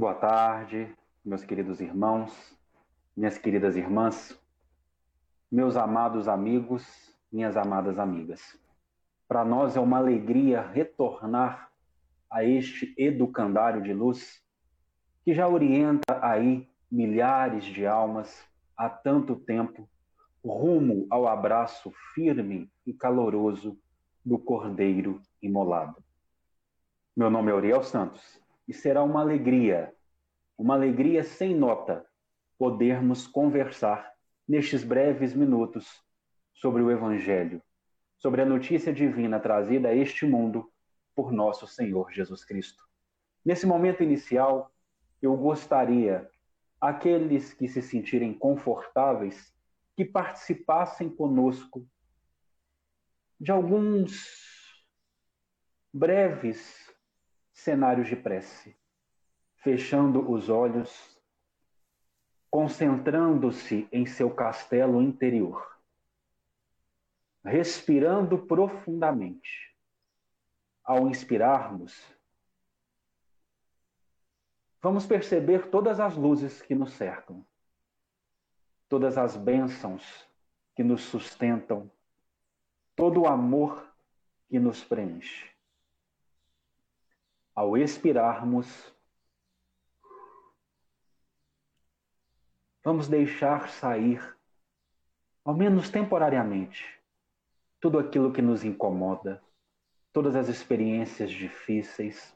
Boa tarde, meus queridos irmãos, minhas queridas irmãs, meus amados amigos, minhas amadas amigas. Para nós é uma alegria retornar a este educandário de luz que já orienta aí milhares de almas há tanto tempo rumo ao abraço firme e caloroso do Cordeiro imolado. Meu nome é Uriel Santos e será uma alegria, uma alegria sem nota, podermos conversar nestes breves minutos sobre o Evangelho, sobre a notícia divina trazida a este mundo por nosso Senhor Jesus Cristo. Nesse momento inicial, eu gostaria, aqueles que se sentirem confortáveis, que participassem conosco de alguns breves cenários de prece, fechando os olhos, concentrando-se em seu castelo interior, respirando profundamente. Ao inspirarmos, vamos perceber todas as luzes que nos cercam, todas as bênçãos que nos sustentam, todo o amor que nos preenche ao expirarmos, vamos deixar sair, ao menos temporariamente, tudo aquilo que nos incomoda, todas as experiências difíceis,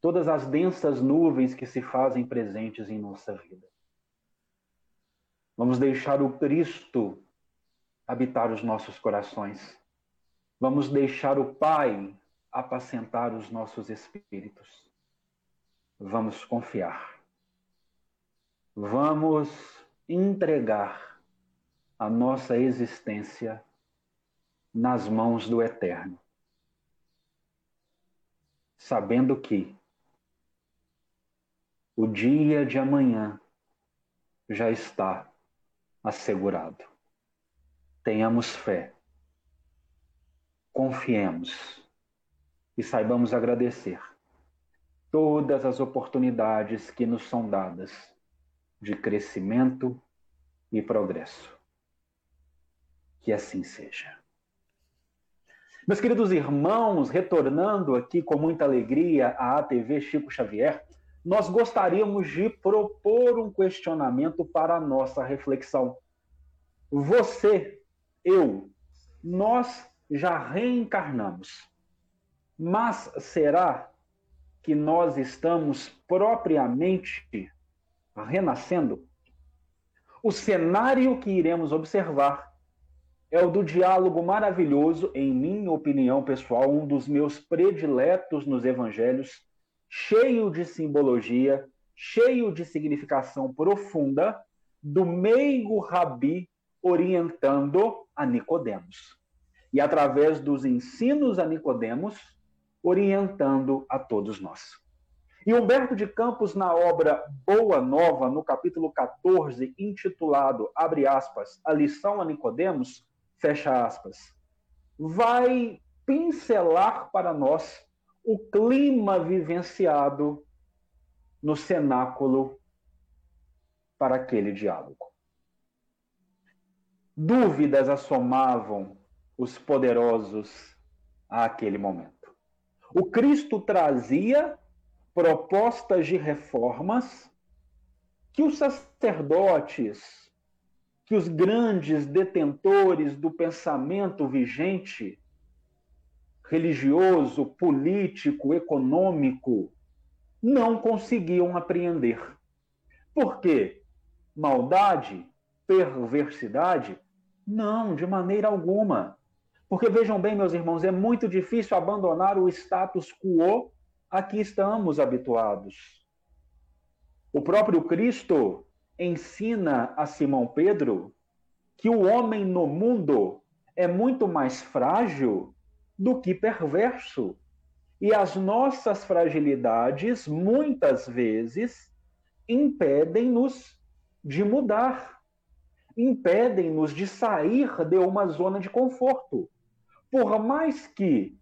todas as densas nuvens que se fazem presentes em nossa vida. Vamos deixar o Cristo habitar os nossos corações. Vamos deixar o Pai apacentar os nossos espíritos. Vamos confiar. Vamos entregar a nossa existência nas mãos do Eterno, sabendo que o dia de amanhã já está assegurado. Tenhamos fé, confiemos e saibamos agradecer todas as oportunidades que nos são dadas de crescimento e progresso. Que assim seja. Meus queridos irmãos, retornando aqui com muita alegria à ATV Chico Xavier, nós gostaríamos de propor um questionamento para a nossa reflexão. Você, eu, nós já reencarnamos. Mas será que nós estamos propriamente renascendo? O cenário que iremos observar é o do diálogo maravilhoso, em minha opinião pessoal, um dos meus prediletos nos evangelhos, cheio de simbologia, cheio de significação profunda, do meigo rabi orientando a Nicodemos. E através dos ensinos a Nicodemos, orientando a todos nós. E Humberto de Campos, na obra Boa Nova, no capítulo 14, intitulado, abre aspas, A Lição a Nicodemos, fecha aspas, vai pincelar para nós o clima vivenciado no cenáculo para aquele diálogo. Dúvidas assomavam os poderosos àquele momento. O Cristo trazia propostas de reformas que os sacerdotes, que os grandes detentores do pensamento vigente, religioso, político, econômico, não conseguiam apreender. Por quê? Maldade? Perversidade? Não, de maneira alguma. Porque vejam bem, meus irmãos, é muito difícil abandonar o status quo a que estamos habituados. O próprio Cristo ensina a Simão Pedro que o homem no mundo é muito mais frágil do que perverso. E as nossas fragilidades, muitas vezes, impedem-nos de mudar, impedem-nos de sair de uma zona de conforto por mais que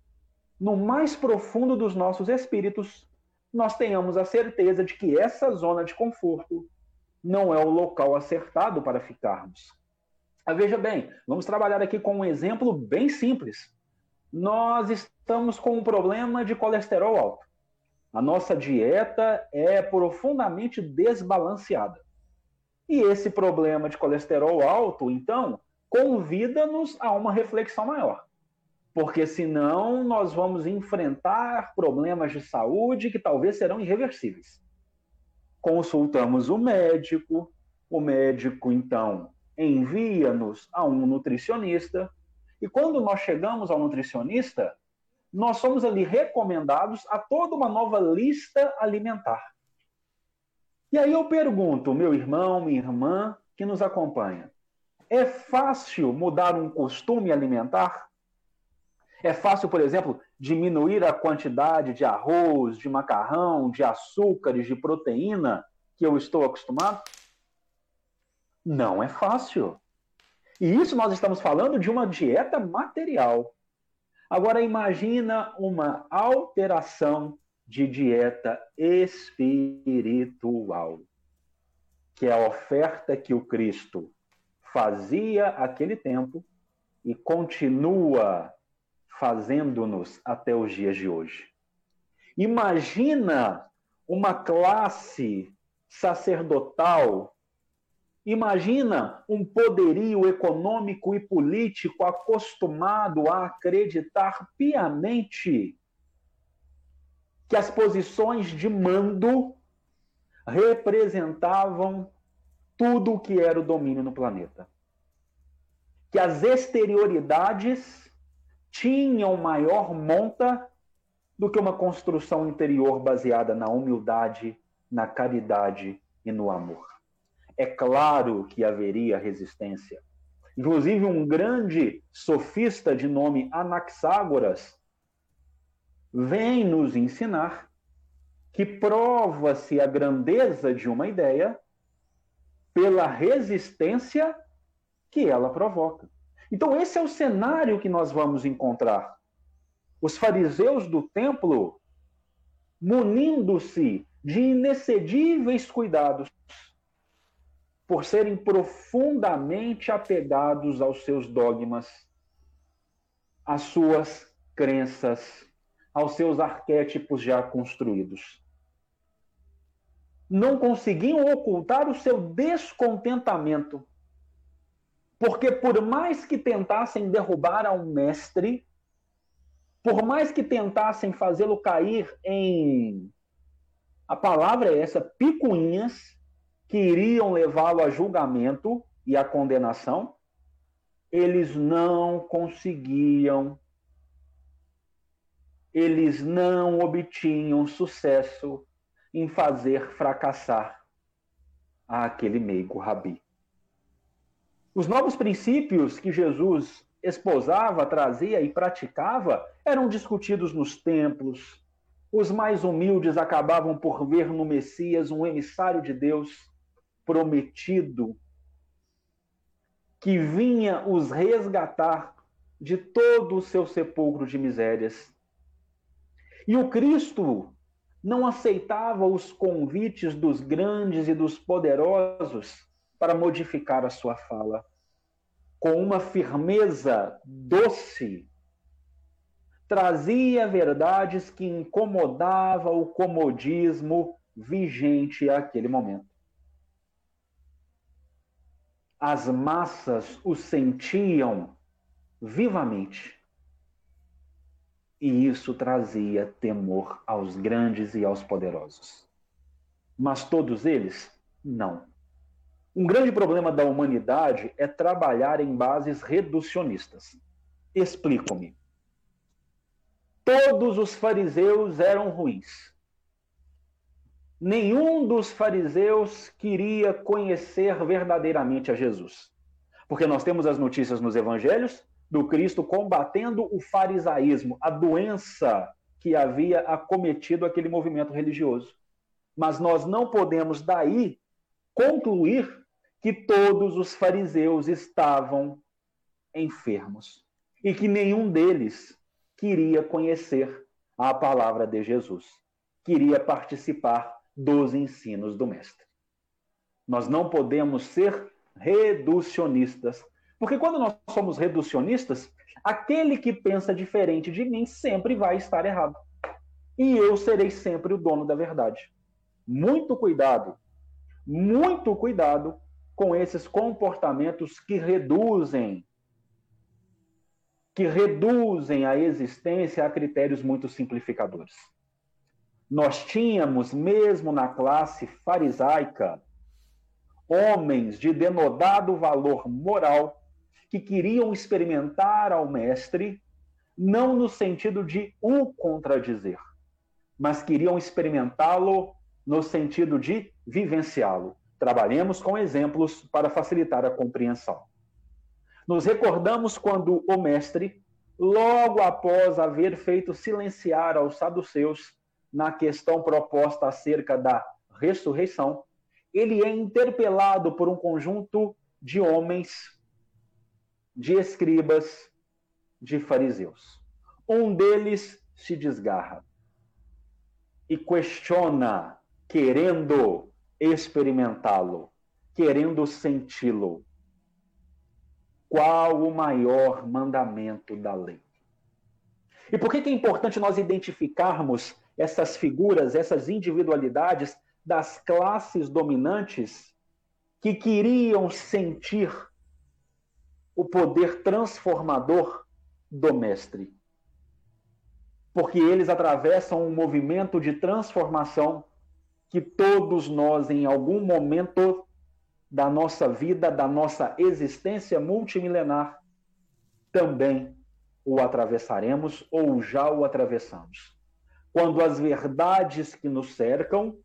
no mais profundo dos nossos espíritos nós tenhamos a certeza de que essa zona de conforto não é o local acertado para ficarmos. Ah, veja bem, vamos trabalhar aqui com um exemplo bem simples. Nós estamos com um problema de colesterol alto. A nossa dieta é profundamente desbalanceada. E esse problema de colesterol alto, então, convida-nos a uma reflexão maior. Porque senão nós vamos enfrentar problemas de saúde que talvez serão irreversíveis. Consultamos o médico, o médico então envia-nos a um nutricionista, e quando nós chegamos ao nutricionista, nós somos ali recomendados a toda uma nova lista alimentar. E aí eu pergunto, meu irmão, minha irmã que nos acompanha, é fácil mudar um costume alimentar? É fácil, por exemplo, diminuir a quantidade de arroz, de macarrão, de açúcares, de proteína que eu estou acostumado? Não é fácil. E isso nós estamos falando de uma dieta material. Agora imagina uma alteração de dieta espiritual, que é a oferta que o Cristo fazia aquele tempo e continua fazendo-nos até os dias de hoje. Imagina uma classe sacerdotal Imagina um poderio econômico e político acostumado a acreditar piamente que as posições de mando representavam tudo o que era o domínio no planeta. Que as exterioridades tinham maior monta do que uma construção interior baseada na humildade, na caridade e no amor é claro que haveria resistência. Inclusive, um grande sofista de nome Anaxágoras vem nos ensinar que prova-se a grandeza de uma ideia pela resistência que ela provoca. Então, esse é o cenário que nós vamos encontrar. Os fariseus do templo munindo-se de inexcedíveis cuidados por serem profundamente apegados aos seus dogmas, às suas crenças, aos seus arquétipos já construídos. Não conseguiam ocultar o seu descontentamento, porque por mais que tentassem derrubar a um mestre, por mais que tentassem fazê-lo cair em a palavra é essa, picuinhas, que iriam levá-lo a julgamento e a condenação, eles não conseguiam, eles não obtinham sucesso em fazer fracassar aquele meigo rabi. Os novos princípios que Jesus esposava, trazia e praticava eram discutidos nos templos. Os mais humildes acabavam por ver no Messias um emissário de Deus prometido que vinha os resgatar de todo o seu sepulcro de misérias. E o Cristo não aceitava os convites dos grandes e dos poderosos para modificar a sua fala. Com uma firmeza doce, trazia verdades que incomodava o comodismo vigente àquele momento as massas o sentiam vivamente. E isso trazia temor aos grandes e aos poderosos. Mas todos eles, não. Um grande problema da humanidade é trabalhar em bases reducionistas. Explico-me. Todos os fariseus eram ruins nenhum dos fariseus queria conhecer verdadeiramente a Jesus. Porque nós temos as notícias nos evangelhos do Cristo combatendo o farisaísmo, a doença que havia acometido aquele movimento religioso. Mas nós não podemos daí concluir que todos os fariseus estavam enfermos e que nenhum deles queria conhecer a palavra de Jesus. queria participar dos ensinos do Mestre. Nós não podemos ser reducionistas, porque quando nós somos reducionistas, aquele que pensa diferente de mim sempre vai estar errado. E eu serei sempre o dono da verdade. Muito cuidado, muito cuidado com esses comportamentos que reduzem que reduzem a existência a critérios muito simplificadores. Nós tínhamos, mesmo na classe farisaica, homens de denodado valor moral que queriam experimentar ao mestre, não no sentido de o contradizer, mas queriam experimentá-lo no sentido de vivenciá-lo. Trabalhemos com exemplos para facilitar a compreensão. Nos recordamos quando o mestre, logo após haver feito silenciar aos saduceus na questão proposta acerca da ressurreição, ele é interpelado por um conjunto de homens, de escribas, de fariseus. Um deles se desgarra e questiona, querendo experimentá-lo, querendo senti-lo qual o maior mandamento da lei. E por que, é importante nós identificarmos essas figuras, essas individualidades das classes dominantes que queriam sentir o poder transformador do Mestre? Porque eles atravessam um movimento de transformação que todos nós, em algum momento, da nossa vida, da nossa existência multimilenar, também o atravessaremos ou já o atravessamos. Quando as verdades que nos cercam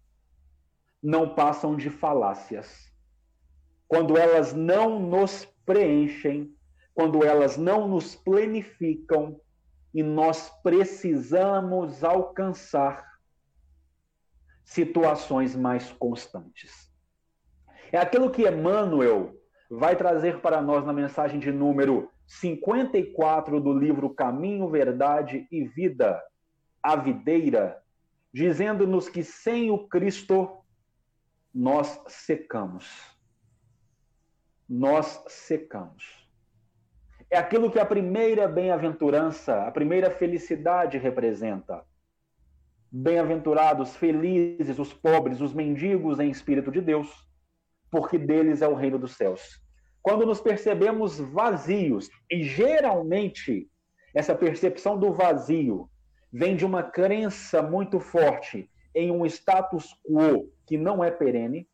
não passam de falácias, quando elas não nos preenchem, quando elas não nos planificam e nós precisamos alcançar situações mais constantes. É aquilo que Emmanuel vai trazer para nós na mensagem de número 54 do livro Caminho, Verdade e Vida, a videira, dizendo-nos que sem o Cristo nós secamos. Nós secamos. É aquilo que a primeira bem-aventurança, a primeira felicidade representa. Bem-aventurados, felizes os pobres, os mendigos em espírito de Deus porque deles é o reino dos céus. Quando nos percebemos vazios, e geralmente essa percepção do vazio vem de uma crença muito forte em um status quo que não é perene,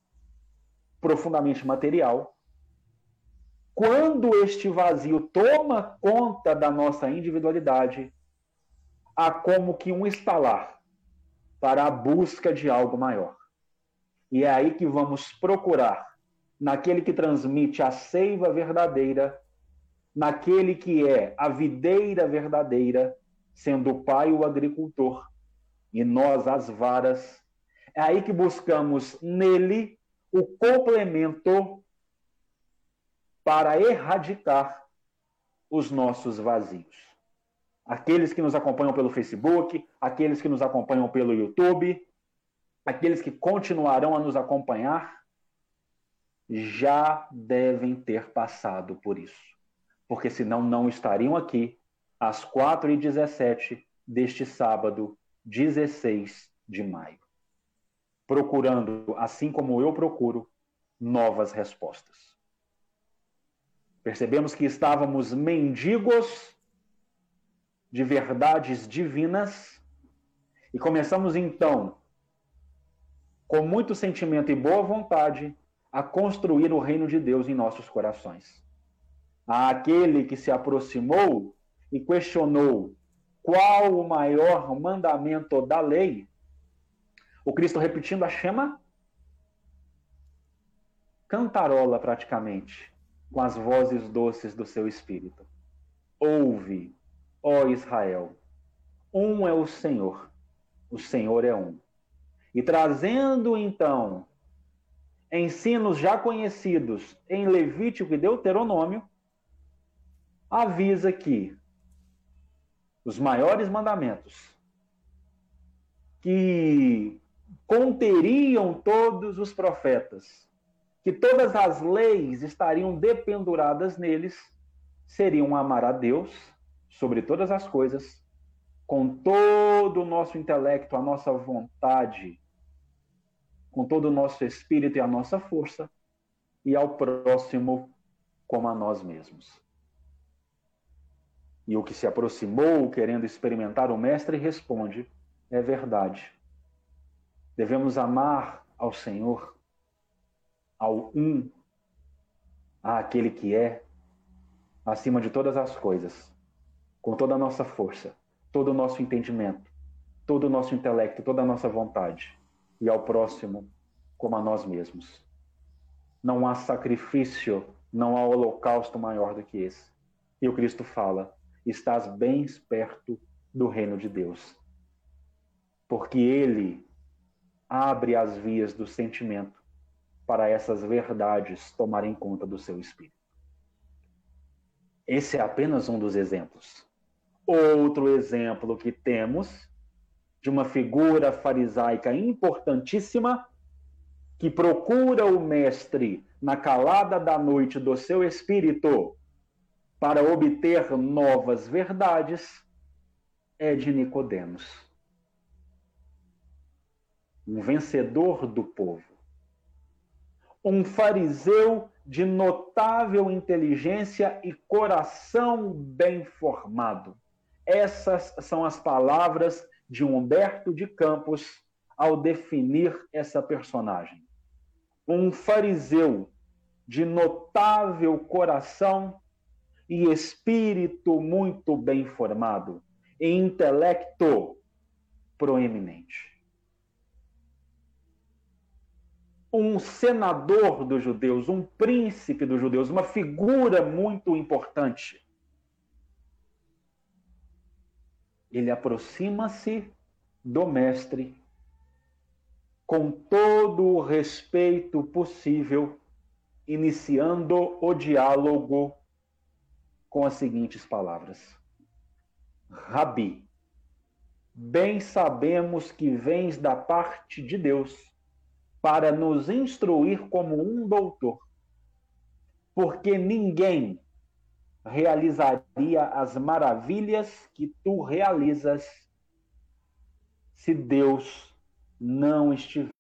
profundamente material. Quando este vazio toma conta da nossa individualidade, há como que um estalar para a busca de algo maior. E é aí que vamos procurar, naquele que transmite a seiva verdadeira, naquele que é a videira verdadeira, sendo o pai o agricultor e nós as varas. É aí que buscamos nele o complemento para erradicar os nossos vazios. Aqueles que nos acompanham pelo Facebook, aqueles que nos acompanham pelo YouTube, aqueles que continuarão a nos acompanhar já devem ter passado por isso. Porque senão não estariam aqui às 4h17 deste sábado, 16 de maio. Procurando, assim como eu procuro, novas respostas. Percebemos que estávamos mendigos de verdades divinas e começamos então com muito sentimento e boa vontade, a construir o reino de Deus em nossos corações. Aquele que se aproximou e questionou qual o maior mandamento da lei, o Cristo repetindo a chama, cantarola praticamente, com as vozes doces do seu espírito. Ouve, ó Israel, um é o Senhor, o Senhor é um. E trazendo então ensinos já conhecidos em Levítico e Deuteronômio, avisa que os maiores mandamentos que conteriam todos os profetas, que todas as leis estariam dependuradas neles, seriam amar a Deus sobre todas as coisas, com todo o nosso intelecto, a nossa vontade, com todo o nosso espírito e a nossa força, e ao próximo como a nós mesmos. E o que se aproximou, querendo experimentar o Mestre, responde: É verdade. Devemos amar ao Senhor, ao Um, àquele que é, acima de todas as coisas, com toda a nossa força, todo o nosso entendimento, todo o nosso intelecto, toda a nossa vontade, e ao próximo como a nós mesmos. Não há sacrifício, não há holocausto maior do que esse. E o Cristo fala: estás bem perto do reino de Deus. Porque ele abre as vias do sentimento para essas verdades tomarem conta do seu espírito. Esse é apenas um dos exemplos. Outro exemplo que temos de uma figura farisaica importantíssima que procura o mestre na calada da noite do seu espírito para obter novas verdades é de Nicodemos, um vencedor do povo, um fariseu de notável inteligência e coração bem formado. Essas são as palavras de Humberto de Campos ao definir essa personagem. Um fariseu de notável coração e espírito muito bem formado, e intelecto proeminente. Um senador dos judeus, um príncipe dos judeus, uma figura muito importante. Ele aproxima-se do mestre com todo o respeito possível, iniciando o diálogo com as seguintes palavras: Rabi, bem sabemos que vens da parte de Deus para nos instruir como um doutor, porque ninguém realizaria as maravilhas que tu realizas se Deus não estiver.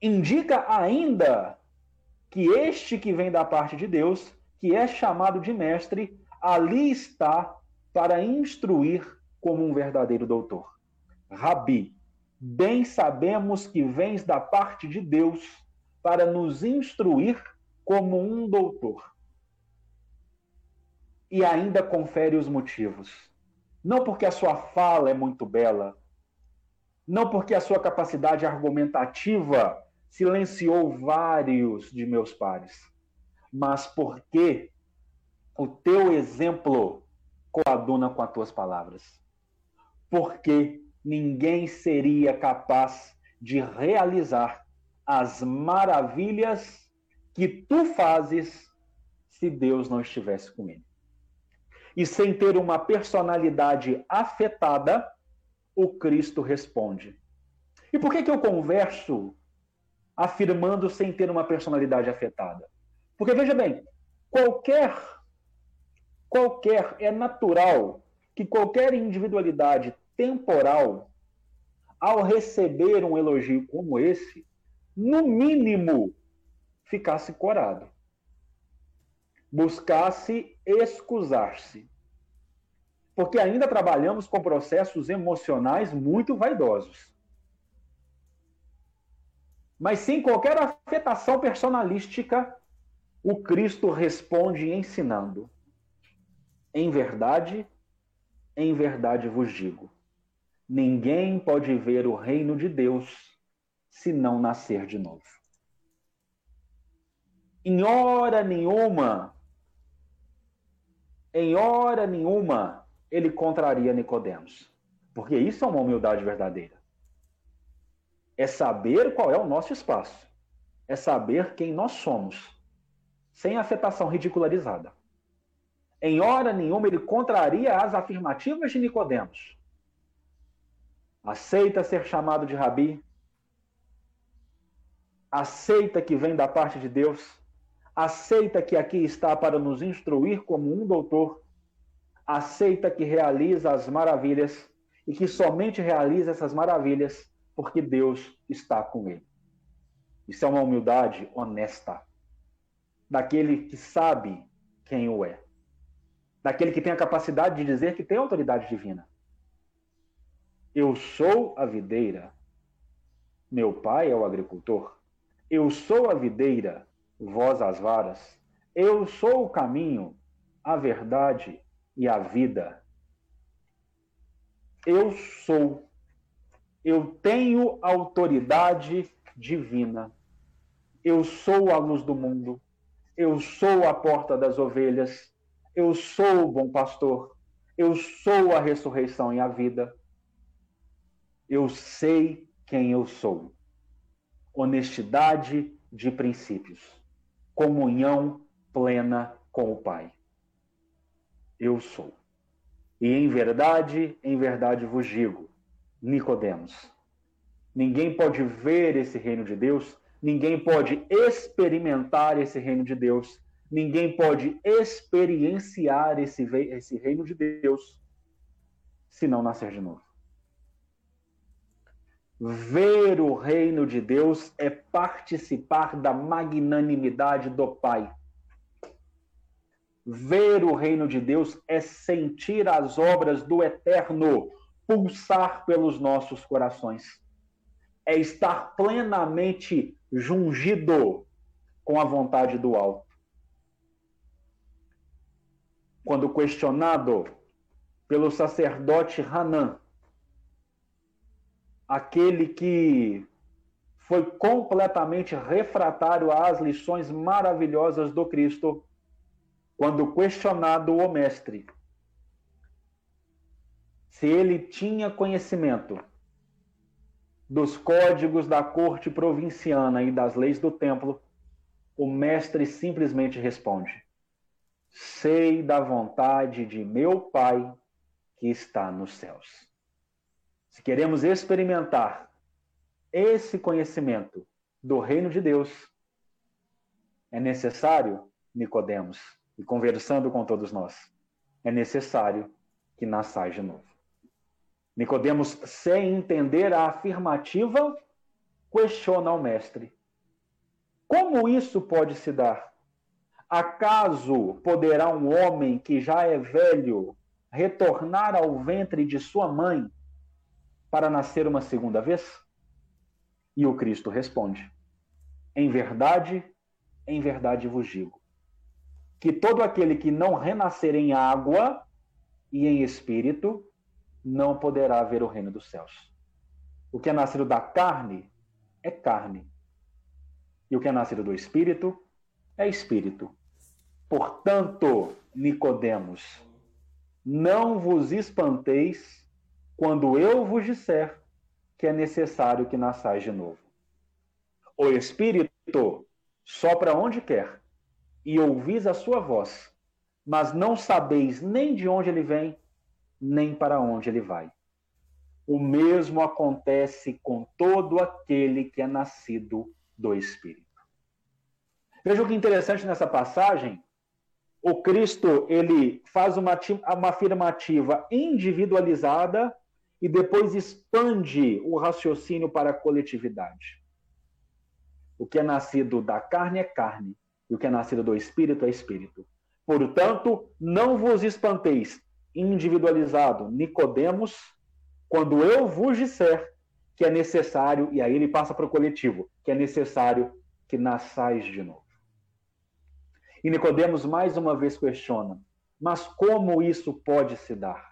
indica ainda que este que vem da parte de Deus, que é chamado de mestre, ali está para instruir como um verdadeiro doutor. Rabi, bem sabemos que vens da parte de Deus para nos instruir como um doutor. E ainda confere os motivos. Não porque a sua fala é muito bela, não porque a sua capacidade argumentativa silenciou vários de meus pares, mas porque o teu exemplo coaduna com as tuas palavras. Porque ninguém seria capaz de realizar as maravilhas que tu fazes se Deus não estivesse com ele. E sem ter uma personalidade afetada, o Cristo responde. E por que, que eu converso afirmando sem ter uma personalidade afetada. Porque veja bem, qualquer qualquer é natural que qualquer individualidade temporal ao receber um elogio como esse, no mínimo ficasse corado. Buscasse excusar-se. Porque ainda trabalhamos com processos emocionais muito vaidosos mas sem qualquer afetação personalística, o Cristo responde ensinando: Em verdade, em verdade vos digo, ninguém pode ver o reino de Deus se não nascer de novo. Em hora nenhuma, em hora nenhuma, ele contraria Nicodemos, porque isso é uma humildade verdadeira é saber qual é o nosso espaço. É saber quem nós somos, sem afetação ridicularizada. Em hora nenhuma ele contraria as afirmativas de Nicodemos. Aceita ser chamado de rabi, aceita que vem da parte de Deus, aceita que aqui está para nos instruir como um doutor, aceita que realiza as maravilhas e que somente realiza essas maravilhas porque Deus está com ele. Isso é uma humildade honesta, daquele que sabe quem o é, daquele que tem a capacidade de dizer que tem autoridade divina. Eu sou a videira, meu pai é o agricultor. Eu sou a videira, vós as varas. Eu sou o caminho, a verdade e a vida. Eu sou. Eu tenho autoridade divina. Eu sou a luz do mundo. Eu sou a porta das ovelhas. Eu sou o bom pastor. Eu sou a ressurreição e a vida. Eu sei quem eu sou honestidade de princípios, comunhão plena com o Pai. Eu sou. E em verdade, em verdade vos digo, Nicodemos, ninguém pode ver esse reino de Deus, ninguém pode experimentar esse reino de Deus, ninguém pode experienciar esse, esse reino de Deus se não nascer de novo. Ver o reino de Deus é participar da magnanimidade do Pai. Ver o reino de Deus é sentir as obras do Eterno pulsar pelos nossos corações. É estar plenamente jungido com a vontade do alto. Quando questionado pelo sacerdote Hanan, aquele que foi completamente refratário às lições maravilhosas do Cristo, quando questionado o mestre se ele tinha conhecimento dos códigos da corte provinciana e das leis do templo, o mestre simplesmente responde: Sei da vontade de meu Pai que está nos céus. Se queremos experimentar esse conhecimento do reino de Deus, é necessário, Nicodemos, e conversando com todos nós, é necessário que nasçais de novo. Nicodemos, sem entender a afirmativa, questiona o mestre. Como isso pode se dar? Acaso poderá um homem que já é velho retornar ao ventre de sua mãe para nascer uma segunda vez? E o Cristo responde: Em verdade, em verdade vos digo, que todo aquele que não renascer em água e em espírito não poderá ver o reino dos céus. O que é nascido da carne é carne, e o que é nascido do espírito é espírito. Portanto, Nicodemos, não vos espanteis quando eu vos disser que é necessário que nasçais de novo. O Espírito sopra onde quer, e ouvis a sua voz, mas não sabeis nem de onde ele vem, nem para onde ele vai. O mesmo acontece com todo aquele que é nascido do Espírito. Veja o que interessante nessa passagem. O Cristo ele faz uma, uma afirmativa individualizada e depois expande o raciocínio para a coletividade. O que é nascido da carne é carne, e o que é nascido do espírito é espírito. Portanto, não vos espanteis, individualizado, Nicodemos, quando eu vos disser que é necessário, e aí ele passa para o coletivo, que é necessário que nasçais de novo. E Nicodemos mais uma vez questiona: mas como isso pode se dar?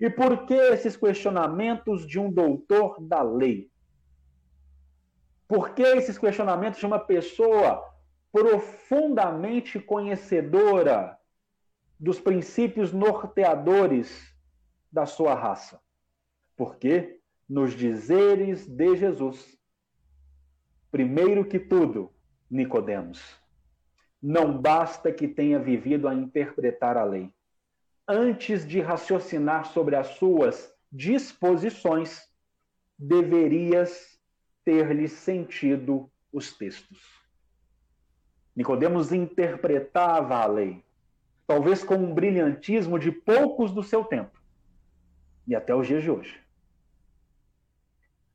E por que esses questionamentos de um doutor da lei? Por que esses questionamentos de uma pessoa profundamente conhecedora dos princípios norteadores da sua raça? Porque nos dizeres de Jesus, primeiro que tudo, Nicodemos, não basta que tenha vivido a interpretar a lei antes de raciocinar sobre as suas disposições, deverias ter-lhe sentido os textos. Nicodemos interpretava a lei, talvez com um brilhantismo de poucos do seu tempo, e até os dias de hoje.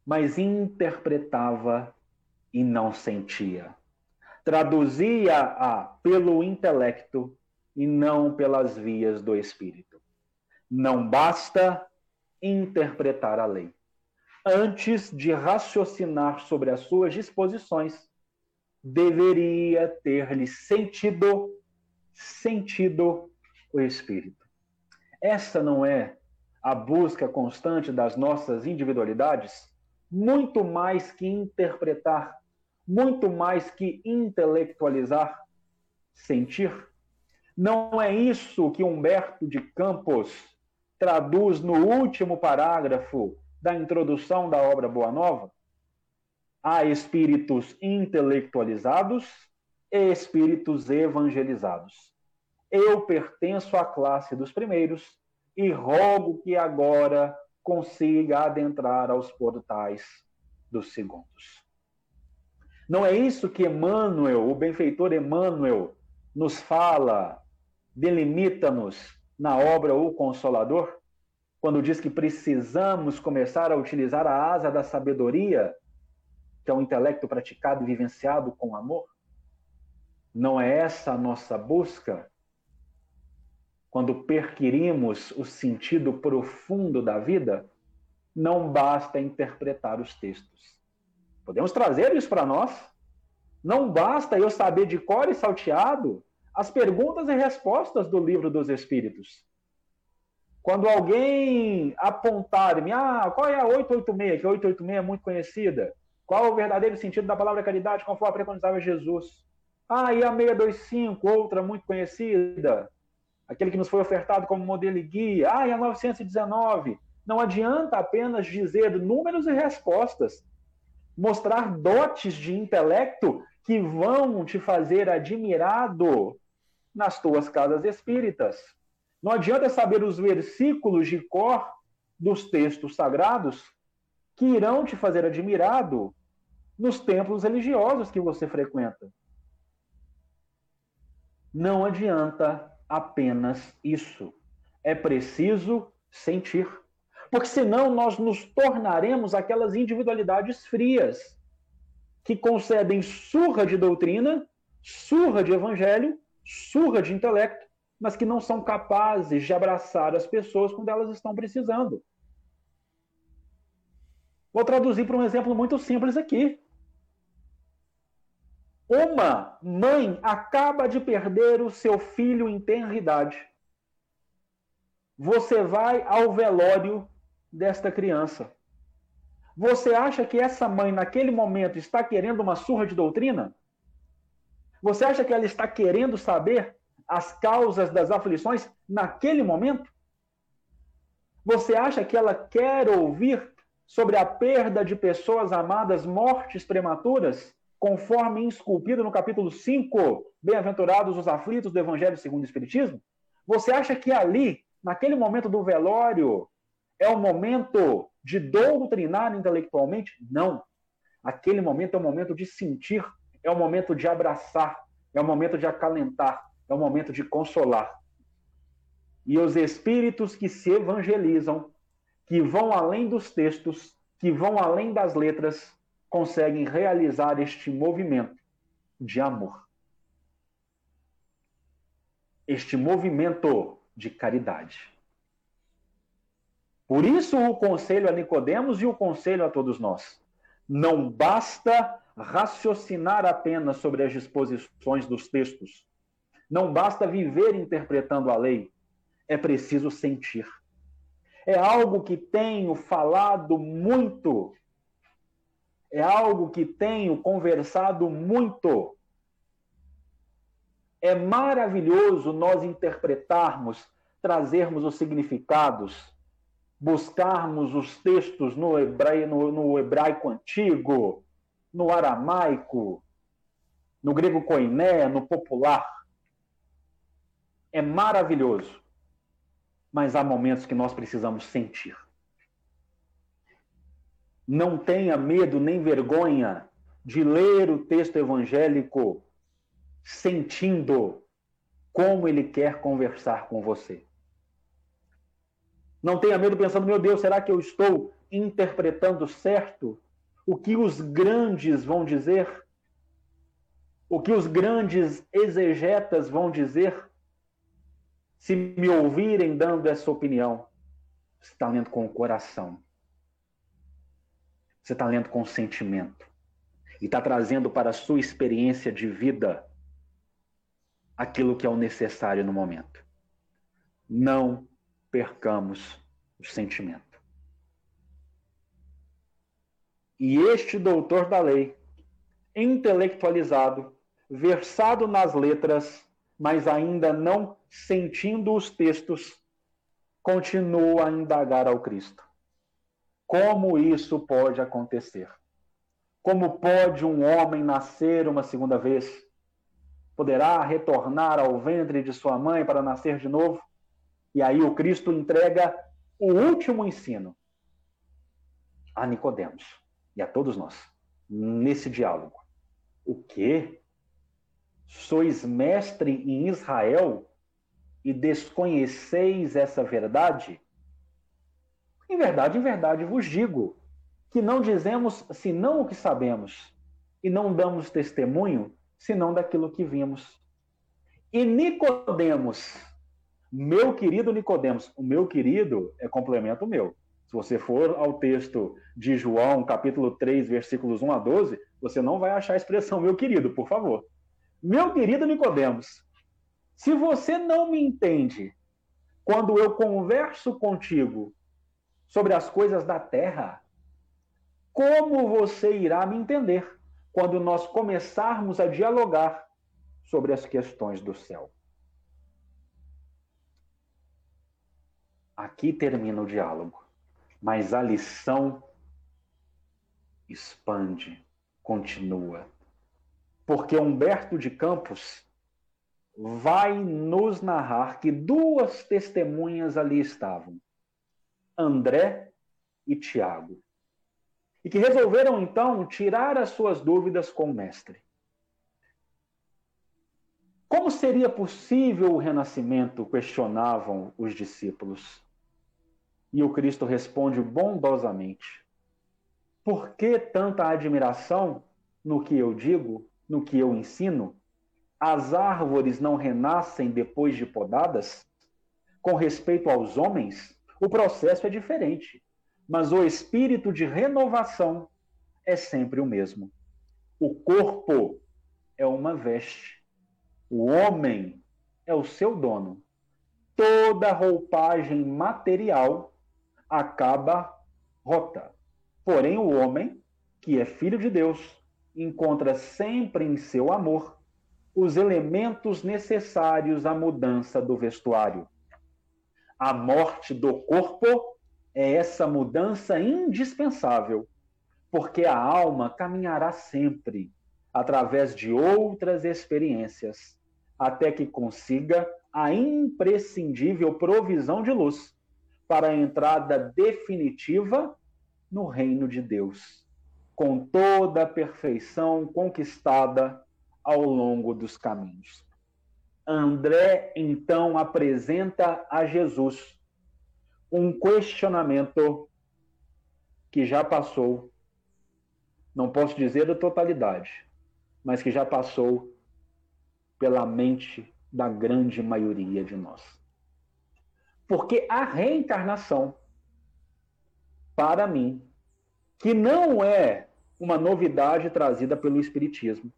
Mas interpretava e não sentia. Traduzia-a pelo intelecto e não pelas vias do espírito. Não basta interpretar a lei. Antes de raciocinar sobre as suas disposições, deveria ter-lhe sentido sentido o espírito. Essa não é a busca constante das nossas individualidades? Muito mais que interpretar, muito mais que intelectualizar, sentir. Não é isso que Humberto de Campos traduz no último parágrafo da introdução da obra Boa Nova? Há espíritos intelectualizados e espíritos evangelizados. Eu pertenço à classe dos primeiros e rogo que agora consiga adentrar aos portais dos segundos. Não é isso que Emmanuel, o benfeitor Emmanuel, nos fala, delimita-nos na obra O Consolador, quando diz que precisamos começar a utilizar a asa da sabedoria, que é um intelecto praticado e vivenciado com amor? Não é essa a nossa busca? Quando perquirimos o sentido profundo da vida, não basta interpretar os textos. Podemos trazer isso para nós. Não basta eu saber de cor e salteado as perguntas e respostas do livro dos Espíritos. Quando alguém apontar-me, ah, qual é a 886, que a 886 é muito conhecida, qual é o verdadeiro sentido da palavra caridade, conforme preconizava Jesus? Ah, e a 625, outra muito conhecida, aquele que nos foi ofertado como modelo e guia. Ah, e a 919. Não adianta apenas dizer números e respostas. Mostrar dotes de intelecto que vão te fazer admirado nas tuas casas espíritas. Não adianta saber os versículos de cor dos textos sagrados que irão te fazer admirado nos templos religiosos que você frequenta. Não adianta apenas isso. É preciso sentir. Porque senão nós nos tornaremos aquelas individualidades frias que concebem surra de doutrina, surra de evangelho, surra de intelecto, mas que não são capazes de abraçar as pessoas quando elas estão precisando. Vou traduzir para um exemplo muito simples aqui. Uma mãe acaba de perder o seu filho em tenra idade. Você vai ao velório desta criança. Você acha que essa mãe, naquele momento, está querendo uma surra de doutrina? Você acha que ela está querendo saber as causas das aflições naquele momento? Você acha que ela quer ouvir sobre a perda de pessoas amadas, mortes prematuras, conforme esculpido no capítulo 5, Bem-aventurados os aflitos do Evangelho segundo o Espiritismo? Você acha que ali, naquele momento do velório, é o momento de doutrinar intelectualmente? Não. Aquele momento é o momento de sentir, é o momento de abraçar, é o momento de acalentar, é o momento de consolar. E os espíritos que se evangelizam, que vão além dos textos, que vão além das letras, conseguem realizar este movimento de amor. Este movimento de caridade. Por isso o conselho a Nicodemos e o conselho a todos nós. Não basta raciocinar apenas sobre as disposições dos textos, não basta viver interpretando a lei, é preciso sentir. É algo que tenho falado muito, é algo que tenho conversado muito. É maravilhoso nós interpretarmos, trazermos os significados, buscarmos os textos no hebraico, no, no hebraico antigo, no aramaico, no grego koiné, no popular é maravilhoso. mas há momentos que nós precisamos sentir. Não tenha medo nem vergonha de ler o texto evangélico sentindo como ele quer conversar com você. Não tenha medo pensando, meu Deus, será que eu estou interpretando certo o que os grandes vão dizer? O que os grandes exegetas vão dizer? Se me ouvirem dando essa opinião, você está lendo com o coração. Você está lendo com o sentimento. E está trazendo para a sua experiência de vida aquilo que é o necessário no momento. Não percamos o sentimento. E este doutor da lei, intelectualizado, versado nas letras, mas ainda não sentindo os textos, continua a indagar ao Cristo. Como isso pode acontecer? Como pode um homem nascer uma segunda vez? Poderá retornar ao ventre de sua mãe para nascer de novo? E aí o Cristo entrega o último ensino a Nicodemos e a todos nós nesse diálogo. O quê? Sois mestre em Israel e desconheceis essa verdade? Em verdade, em verdade vos digo que não dizemos senão o que sabemos e não damos testemunho senão daquilo que vimos. E Nicodemos, meu querido Nicodemos, o meu querido é complemento meu. Se você for ao texto de João, capítulo 3, versículos 1 a 12, você não vai achar a expressão meu querido, por favor. Meu querido Nicodemos, se você não me entende quando eu converso contigo sobre as coisas da terra, como você irá me entender quando nós começarmos a dialogar sobre as questões do céu? Aqui termina o diálogo, mas a lição expande, continua. Porque Humberto de Campos vai nos narrar que duas testemunhas ali estavam, André e Tiago, e que resolveram então tirar as suas dúvidas com o mestre. Como seria possível o renascimento? questionavam os discípulos. E o Cristo responde bondosamente: Por que tanta admiração no que eu digo, no que eu ensino? as árvores não renascem depois de podadas? Com respeito aos homens, o processo é diferente, mas o espírito de renovação é sempre o mesmo. O corpo é uma veste, o homem é o seu dono. Toda roupagem material acaba rota. Porém, o homem, que é filho de Deus, encontra sempre em seu amor os elementos necessários à mudança do vestuário. A morte do corpo é essa mudança indispensável, porque a alma caminhará sempre através de outras experiências, até que consiga a imprescindível provisão de luz para a entrada definitiva no reino de Deus, com toda a perfeição conquistada ao longo dos caminhos. André então apresenta a Jesus um questionamento que já passou, não posso dizer a totalidade, mas que já passou pela mente da grande maioria de nós. Porque a reencarnação, para mim, que não é uma novidade trazida pelo Espiritismo,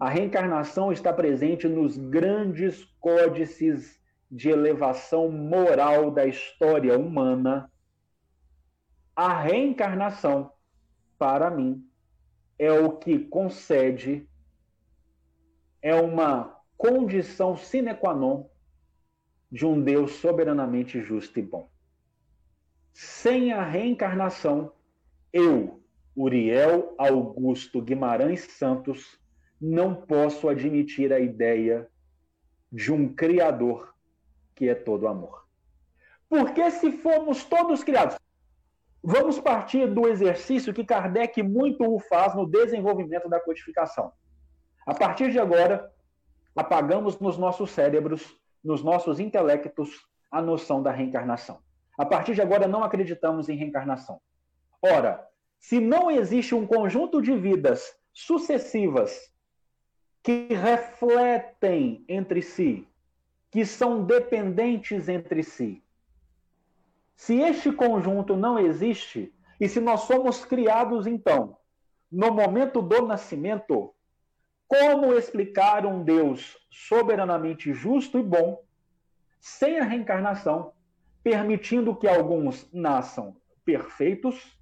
a reencarnação está presente nos grandes códices de elevação moral da história humana. A reencarnação, para mim, é o que concede, é uma condição sine qua non de um Deus soberanamente justo e bom. Sem a reencarnação, eu, Uriel Augusto Guimarães Santos, não posso admitir a ideia de um Criador que é todo amor. Porque se fomos todos criados, vamos partir do exercício que Kardec muito o faz no desenvolvimento da codificação. A partir de agora, apagamos nos nossos cérebros, nos nossos intelectos, a noção da reencarnação. A partir de agora, não acreditamos em reencarnação. Ora, se não existe um conjunto de vidas sucessivas que refletem entre si, que são dependentes entre si, se este conjunto não existe, e se nós somos criados, então, no momento do nascimento, como explicar um Deus soberanamente justo e bom, sem a reencarnação, permitindo que alguns nasçam perfeitos,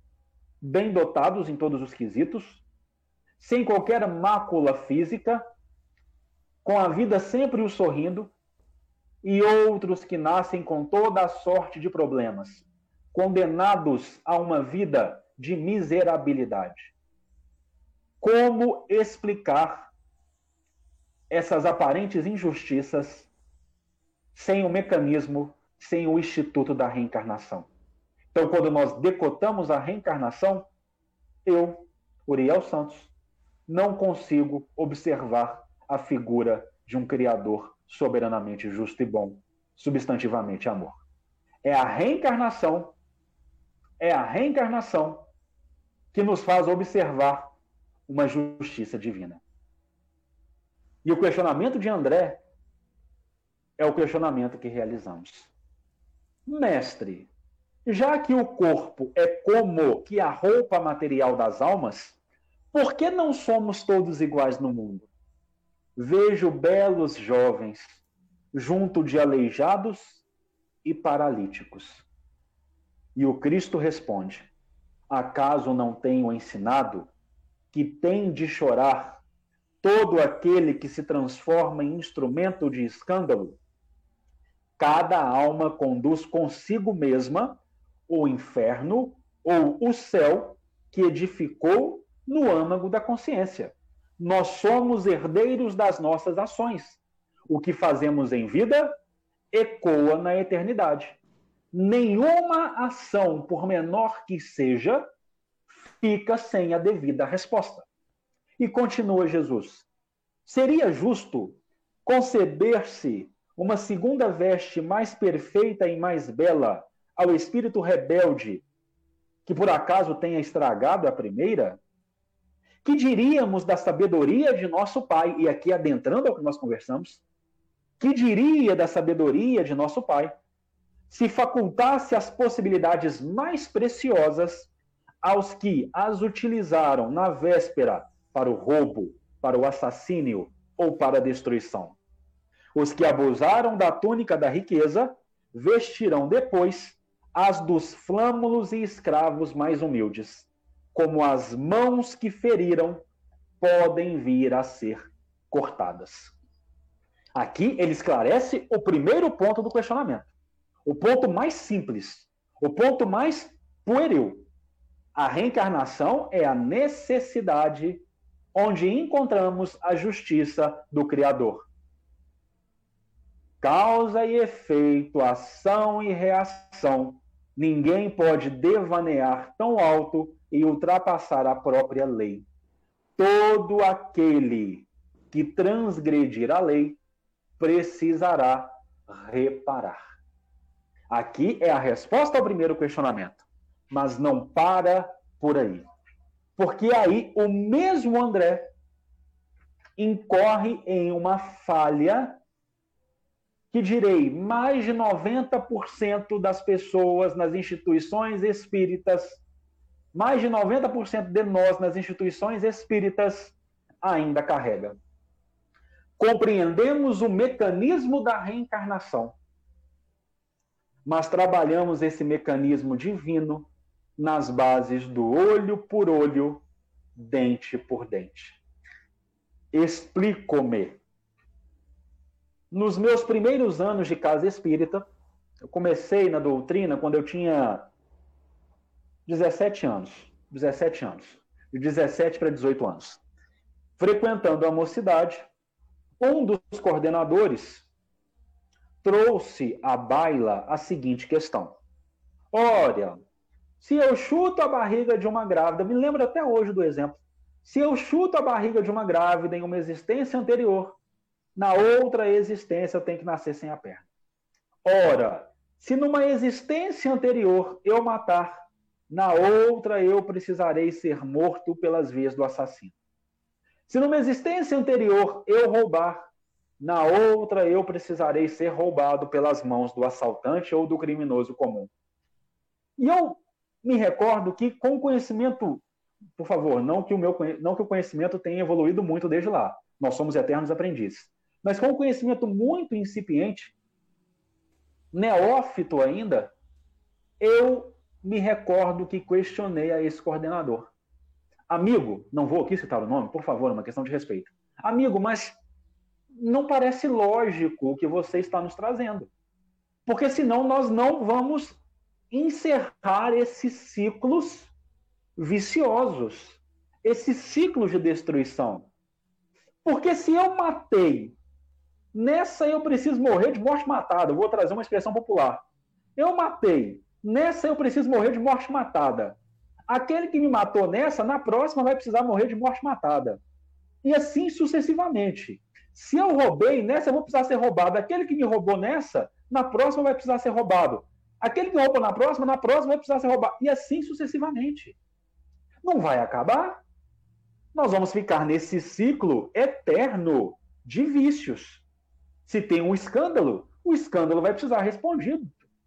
bem dotados em todos os quesitos, sem qualquer mácula física, com a vida sempre o sorrindo, e outros que nascem com toda a sorte de problemas, condenados a uma vida de miserabilidade. Como explicar essas aparentes injustiças sem o mecanismo, sem o instituto da reencarnação? Então, quando nós decotamos a reencarnação, eu, Uriel Santos, não consigo observar a figura de um Criador soberanamente justo e bom, substantivamente amor. É a reencarnação, é a reencarnação que nos faz observar uma justiça divina. E o questionamento de André é o questionamento que realizamos. Mestre, já que o corpo é como que a roupa material das almas, por que não somos todos iguais no mundo? Vejo belos jovens junto de aleijados e paralíticos. E o Cristo responde: Acaso não tenho ensinado que tem de chorar todo aquele que se transforma em instrumento de escândalo? Cada alma conduz consigo mesma o inferno ou o céu que edificou no âmago da consciência. Nós somos herdeiros das nossas ações. O que fazemos em vida ecoa na eternidade. Nenhuma ação, por menor que seja, fica sem a devida resposta. E continua Jesus: seria justo conceber-se uma segunda veste mais perfeita e mais bela ao espírito rebelde que por acaso tenha estragado a primeira? Que diríamos da sabedoria de nosso Pai? E aqui adentrando ao que nós conversamos, que diria da sabedoria de nosso Pai se facultasse as possibilidades mais preciosas aos que as utilizaram na véspera para o roubo, para o assassínio ou para a destruição? Os que abusaram da túnica da riqueza vestirão depois as dos flâmulos e escravos mais humildes como as mãos que feriram podem vir a ser cortadas. Aqui ele esclarece o primeiro ponto do questionamento. O ponto mais simples, o ponto mais pueril. A reencarnação é a necessidade onde encontramos a justiça do Criador. Causa e efeito, ação e reação. Ninguém pode devanear tão alto e ultrapassar a própria lei. Todo aquele que transgredir a lei precisará reparar. Aqui é a resposta ao primeiro questionamento, mas não para por aí. Porque aí o mesmo André incorre em uma falha que direi, mais de 90% das pessoas nas instituições espíritas mais de 90% de nós nas instituições espíritas ainda carrega. Compreendemos o mecanismo da reencarnação, mas trabalhamos esse mecanismo divino nas bases do olho por olho, dente por dente. Explico-me. Nos meus primeiros anos de casa espírita, eu comecei na doutrina quando eu tinha 17 anos. 17 anos. De 17 para 18 anos. Frequentando a mocidade, um dos coordenadores trouxe à baila a seguinte questão. Olha, se eu chuto a barriga de uma grávida, me lembro até hoje do exemplo. Se eu chuto a barriga de uma grávida em uma existência anterior, na outra existência eu tenho que nascer sem a perna. Ora, se numa existência anterior eu matar, na outra eu precisarei ser morto pelas vias do assassino. Se numa existência anterior eu roubar, na outra eu precisarei ser roubado pelas mãos do assaltante ou do criminoso comum. E eu me recordo que com conhecimento, por favor, não que o meu não que o conhecimento tenha evoluído muito desde lá. Nós somos eternos aprendizes. Mas com um conhecimento muito incipiente, neófito ainda, eu me recordo que questionei a esse coordenador. Amigo, não vou aqui citar o nome, por favor, é uma questão de respeito. Amigo, mas não parece lógico o que você está nos trazendo. Porque senão nós não vamos encerrar esses ciclos viciosos, esses ciclos de destruição. Porque se eu matei, nessa eu preciso morrer de morte matada. Vou trazer uma expressão popular. Eu matei, nessa eu preciso morrer de morte matada. Aquele que me matou nessa, na próxima vai precisar morrer de morte matada. E assim sucessivamente. Se eu roubei, nessa eu vou precisar ser roubado. Aquele que me roubou nessa, na próxima vai precisar ser roubado. Aquele que roubou na próxima, na próxima vai precisar ser roubado. E assim sucessivamente. Não vai acabar. Nós vamos ficar nesse ciclo eterno de vícios. Se tem um escândalo, o escândalo vai precisar respondido,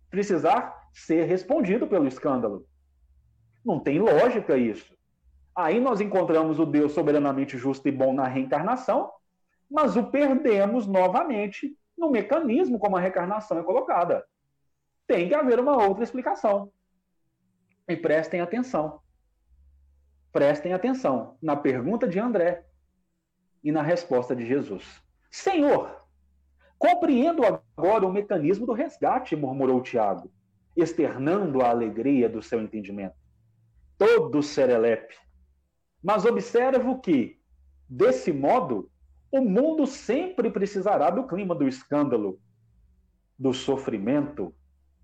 precisar ser respondido pelo escândalo. Não tem lógica isso. Aí nós encontramos o Deus soberanamente justo e bom na reencarnação, mas o perdemos novamente no mecanismo como a reencarnação é colocada. Tem que haver uma outra explicação. E prestem atenção. Prestem atenção na pergunta de André e na resposta de Jesus. Senhor, compreendo agora o mecanismo do resgate, murmurou Tiago, externando a alegria do seu entendimento. Todo serelepe. Mas observo que, desse modo, o mundo sempre precisará do clima do escândalo, do sofrimento,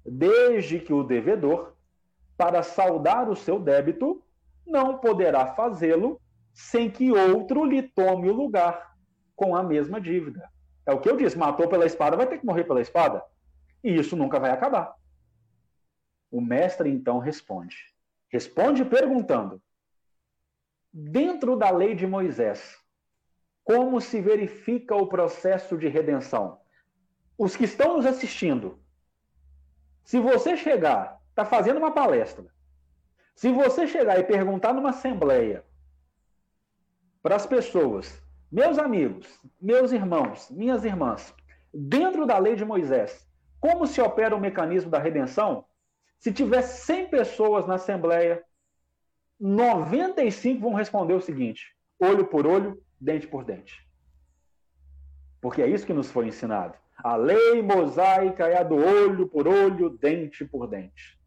desde que o devedor, para saldar o seu débito, não poderá fazê-lo sem que outro lhe tome o lugar com a mesma dívida. É o que eu disse: matou pela espada, vai ter que morrer pela espada. E isso nunca vai acabar. O mestre então responde. Responde perguntando: dentro da lei de Moisés, como se verifica o processo de redenção. Os que estão nos assistindo, se você chegar, está fazendo uma palestra, se você chegar e perguntar numa assembleia para as pessoas, meus amigos, meus irmãos, minhas irmãs, dentro da lei de Moisés, como se opera o mecanismo da redenção? Se tiver 100 pessoas na assembleia, 95 vão responder o seguinte: olho por olho, dente por dente. Porque é isso que nos foi ensinado. A lei mosaica é a do olho por olho, dente por dente.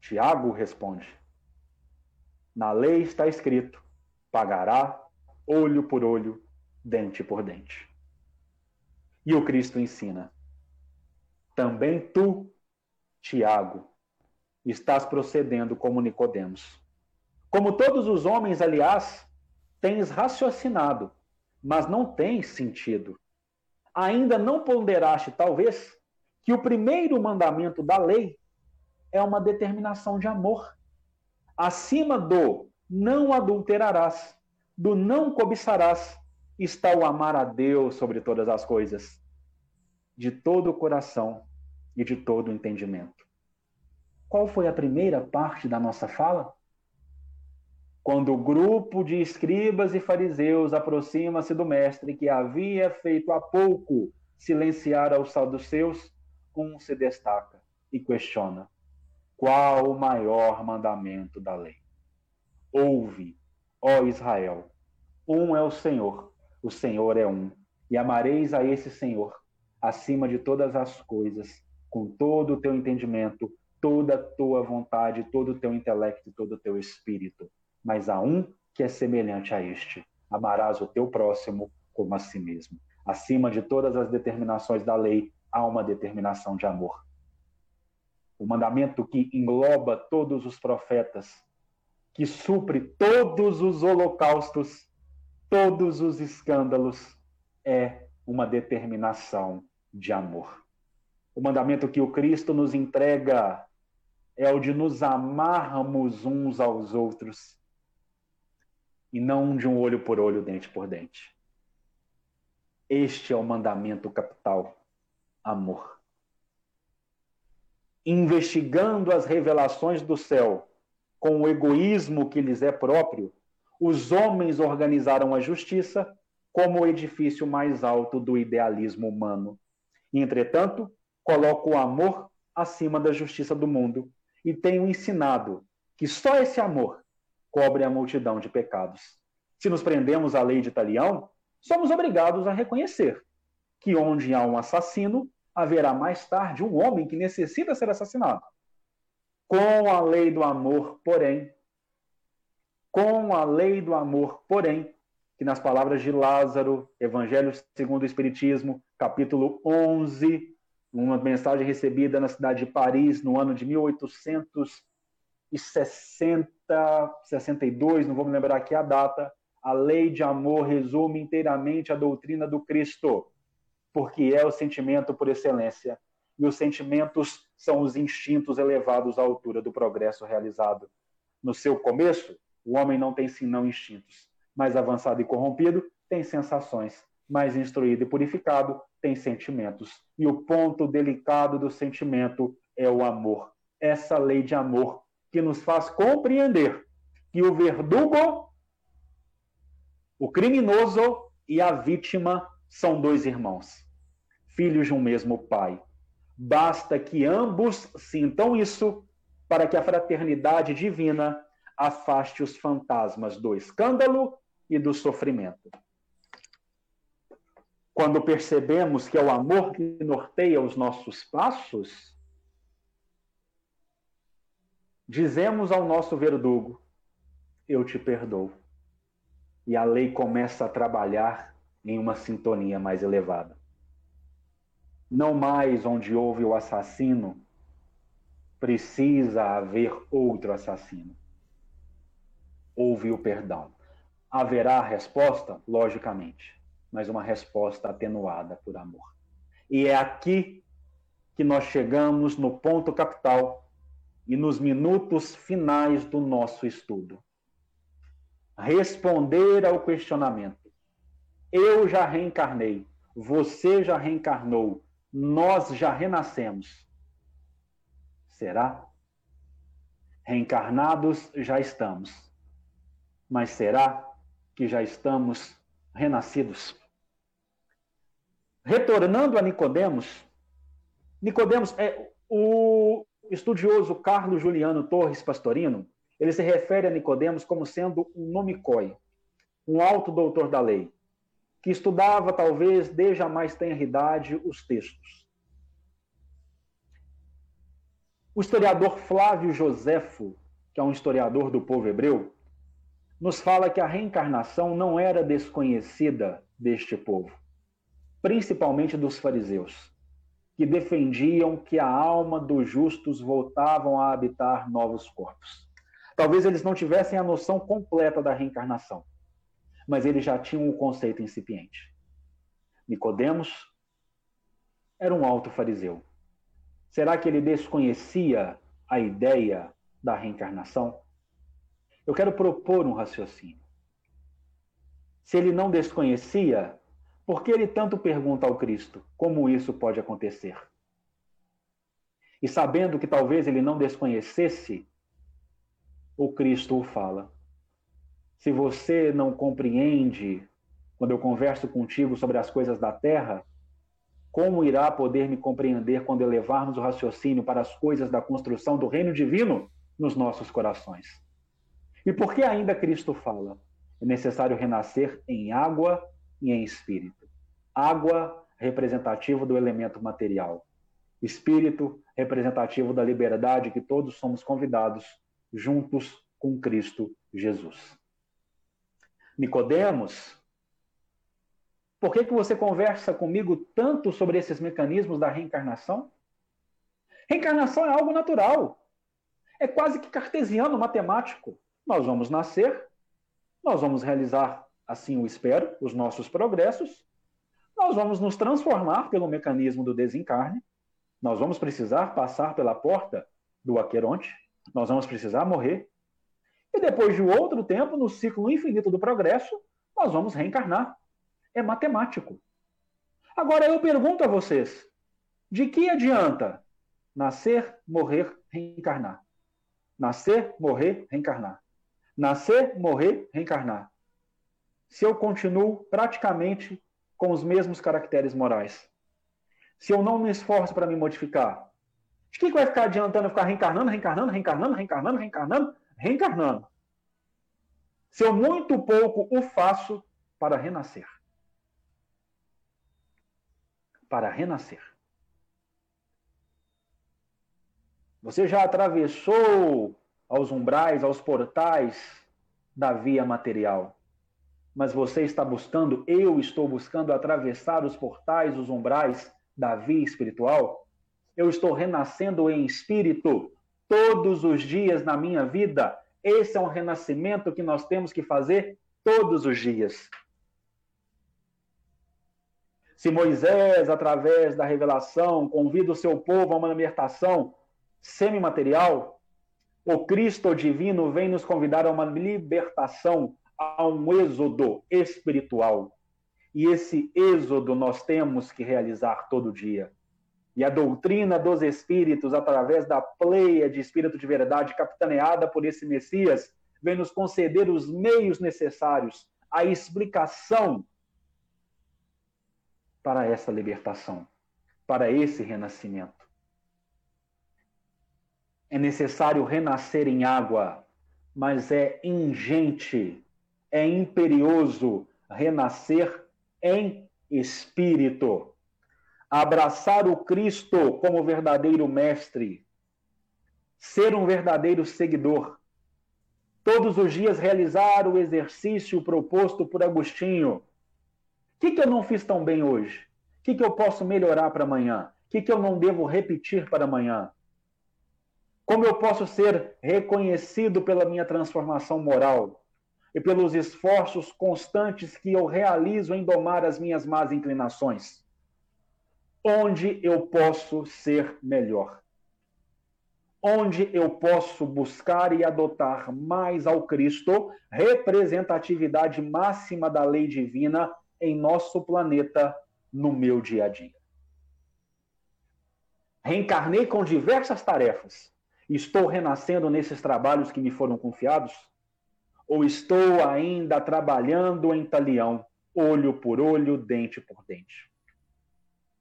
Tiago responde: Na lei está escrito: pagará olho por olho, dente por dente. E o Cristo ensina: também tu, Tiago, estás procedendo como Nicodemos. Como todos os homens, aliás, tens raciocinado, mas não tens sentido. Ainda não ponderaste, talvez, que o primeiro mandamento da lei é uma determinação de amor. Acima do não adulterarás, do não cobiçarás, está o amar a Deus sobre todas as coisas, de todo o coração e de todo o entendimento. Qual foi a primeira parte da nossa fala? Quando o grupo de escribas e fariseus aproxima-se do mestre que havia feito há pouco silenciar aos saduceus, um se destaca e questiona: qual o maior mandamento da lei? Ouve, ó Israel, um é o Senhor, o Senhor é um, e amareis a esse Senhor acima de todas as coisas, com todo o teu entendimento, toda a tua vontade, todo o teu intelecto todo o teu espírito mas há um que é semelhante a este: amarás o teu próximo como a si mesmo. Acima de todas as determinações da lei, há uma determinação de amor. O mandamento que engloba todos os profetas, que supre todos os holocaustos, todos os escândalos, é uma determinação de amor. O mandamento que o Cristo nos entrega é o de nos amarmos uns aos outros e não de um olho por olho, dente por dente. Este é o mandamento capital: amor. Investigando as revelações do céu com o egoísmo que lhes é próprio, os homens organizaram a justiça como o edifício mais alto do idealismo humano. Entretanto, coloco o amor acima da justiça do mundo e tenho ensinado que só esse amor cobre a multidão de pecados. Se nos prendemos à lei de Talião, somos obrigados a reconhecer que onde há um assassino, haverá mais tarde um homem que necessita ser assassinado. Com a lei do amor, porém, com a lei do amor, porém, que nas palavras de Lázaro, Evangelho segundo o Espiritismo, capítulo 11, uma mensagem recebida na cidade de Paris no ano de 1860, 62, não vou me lembrar aqui a data. A lei de amor resume inteiramente a doutrina do Cristo, porque é o sentimento por excelência. E os sentimentos são os instintos elevados à altura do progresso realizado. No seu começo, o homem não tem senão instintos. Mais avançado e corrompido, tem sensações. Mais instruído e purificado, tem sentimentos. E o ponto delicado do sentimento é o amor. Essa lei de amor que nos faz compreender que o verdugo, o criminoso e a vítima são dois irmãos, filhos de um mesmo pai. Basta que ambos sintam isso para que a fraternidade divina afaste os fantasmas do escândalo e do sofrimento. Quando percebemos que é o amor que norteia os nossos passos, dizemos ao nosso verdugo: Eu te perdoo. E a lei começa a trabalhar em uma sintonia mais elevada. Não mais onde houve o assassino, precisa haver outro assassino. Houve o perdão. Haverá resposta? Logicamente mas uma resposta atenuada por amor. E é aqui que nós chegamos no ponto capital e nos minutos finais do nosso estudo. Responder ao questionamento. Eu já reencarnei, você já reencarnou, nós já renascemos. Será? Reencarnados já estamos. Mas será que já estamos renascidos? Retornando a Nicodemos, Nicodemos é o estudioso Carlos Juliano Torres Pastorino, ele se refere a Nicodemos como sendo um nomicoi, um alto doutor da lei, que estudava talvez desde a mais tenra idade os textos. O historiador Flávio Joséfo, que é um historiador do povo hebreu, nos fala que a reencarnação não era desconhecida deste povo principalmente dos fariseus, que defendiam que a alma dos justos voltavam a habitar novos corpos. Talvez eles não tivessem a noção completa da reencarnação, mas eles já tinham o conceito incipiente. Nicodemos era um alto fariseu. Será que ele desconhecia a ideia da reencarnação? Eu quero propor um raciocínio. Se ele não desconhecia, por que ele tanto pergunta ao Cristo como isso pode acontecer? E sabendo que talvez ele não desconhecesse, o Cristo o fala. Se você não compreende quando eu converso contigo sobre as coisas da terra, como irá poder me compreender quando elevarmos o raciocínio para as coisas da construção do reino divino nos nossos corações? E por que ainda Cristo fala? É necessário renascer em água e em espírito. Água, representativo do elemento material. Espírito, representativo da liberdade que todos somos convidados juntos com Cristo Jesus. Nicodemos Por que, que você conversa comigo tanto sobre esses mecanismos da reencarnação? Reencarnação é algo natural. É quase que cartesiano, matemático. Nós vamos nascer, nós vamos realizar, assim o espero, os nossos progressos, nós vamos nos transformar pelo mecanismo do desencarne, nós vamos precisar passar pela porta do Aqueronte, nós vamos precisar morrer, e depois de outro tempo, no ciclo infinito do progresso, nós vamos reencarnar. É matemático. Agora eu pergunto a vocês: de que adianta nascer, morrer, reencarnar? Nascer, morrer, reencarnar. Nascer, morrer, reencarnar. Se eu continuo praticamente com os mesmos caracteres morais. Se eu não me esforço para me modificar, de que, que vai ficar adiantando eu ficar reencarnando, reencarnando, reencarnando, reencarnando, reencarnando, reencarnando? Se eu muito pouco o faço para renascer. Para renascer. Você já atravessou aos umbrais, aos portais da via material. Mas você está buscando, eu estou buscando atravessar os portais, os umbrais da via espiritual? Eu estou renascendo em espírito todos os dias na minha vida. Esse é um renascimento que nós temos que fazer todos os dias. Se Moisés, através da revelação, convida o seu povo a uma libertação, semimaterial, o Cristo divino vem nos convidar a uma libertação, a um êxodo espiritual. E esse êxodo nós temos que realizar todo dia. E a doutrina dos espíritos, através da pleia de espírito de verdade capitaneada por esse Messias, vem nos conceder os meios necessários, a explicação para essa libertação, para esse renascimento é necessário renascer em água, mas é ingente, é imperioso renascer em espírito. Abraçar o Cristo como verdadeiro mestre, ser um verdadeiro seguidor. Todos os dias realizar o exercício proposto por Agostinho. O que, que eu não fiz tão bem hoje? O que, que eu posso melhorar para amanhã? O que, que eu não devo repetir para amanhã? Como eu posso ser reconhecido pela minha transformação moral e pelos esforços constantes que eu realizo em domar as minhas más inclinações? Onde eu posso ser melhor? Onde eu posso buscar e adotar mais ao Cristo, representatividade máxima da lei divina em nosso planeta, no meu dia a dia? Reencarnei com diversas tarefas Estou renascendo nesses trabalhos que me foram confiados? Ou estou ainda trabalhando em talião, olho por olho, dente por dente?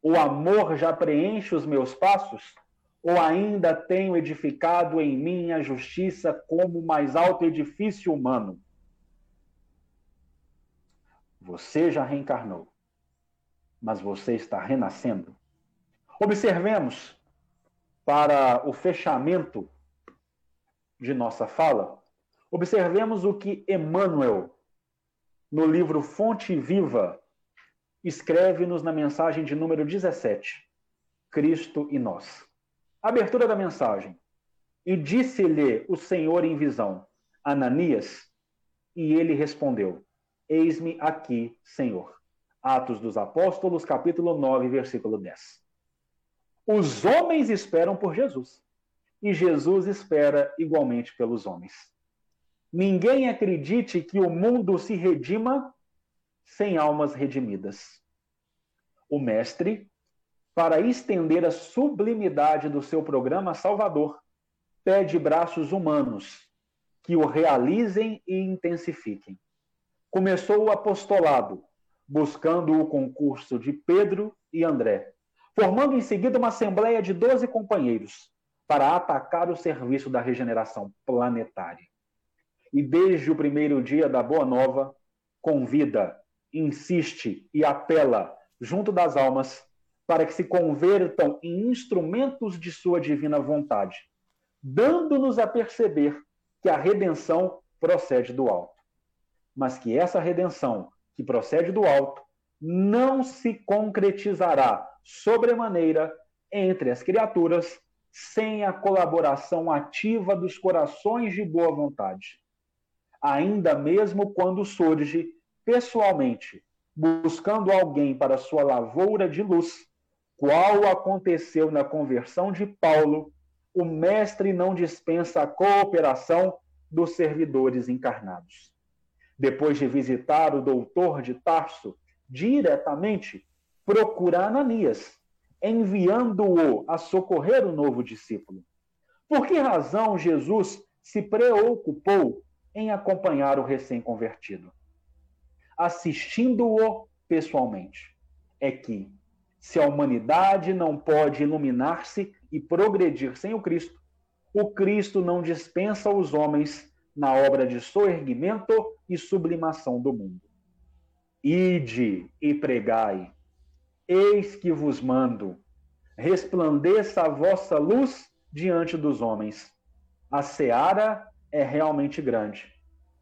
O amor já preenche os meus passos? Ou ainda tenho edificado em mim a justiça como o mais alto edifício humano? Você já reencarnou, mas você está renascendo. Observemos para o fechamento de nossa fala, observemos o que Emmanuel, no livro Fonte Viva, escreve-nos na mensagem de número 17, Cristo e nós. Abertura da mensagem. E disse-lhe o Senhor em visão, Ananias, e ele respondeu: Eis-me aqui, Senhor. Atos dos Apóstolos, capítulo 9, versículo 10. Os homens esperam por Jesus. E Jesus espera igualmente pelos homens. Ninguém acredite que o mundo se redima sem almas redimidas. O Mestre, para estender a sublimidade do seu programa salvador, pede braços humanos que o realizem e intensifiquem. Começou o apostolado, buscando o concurso de Pedro e André formando em seguida uma assembleia de 12 companheiros para atacar o serviço da regeneração planetária. E desde o primeiro dia da Boa Nova, convida, insiste e apela junto das almas para que se convertam em instrumentos de sua divina vontade, dando-nos a perceber que a redenção procede do alto. Mas que essa redenção que procede do alto não se concretizará sobremaneira entre as criaturas sem a colaboração ativa dos corações de boa vontade. Ainda mesmo quando surge pessoalmente, buscando alguém para sua lavoura de luz, qual aconteceu na conversão de Paulo, o mestre não dispensa a cooperação dos servidores encarnados. Depois de visitar o doutor de Tarso diretamente, procura Ananias, enviando-o a socorrer o novo discípulo. Por que razão Jesus se preocupou em acompanhar o recém-convertido? Assistindo-o pessoalmente. É que, se a humanidade não pode iluminar-se e progredir sem o Cristo, o Cristo não dispensa os homens na obra de soerguimento e sublimação do mundo. Ide e pregai. Eis que vos mando. Resplandeça a vossa luz diante dos homens. A seara é realmente grande,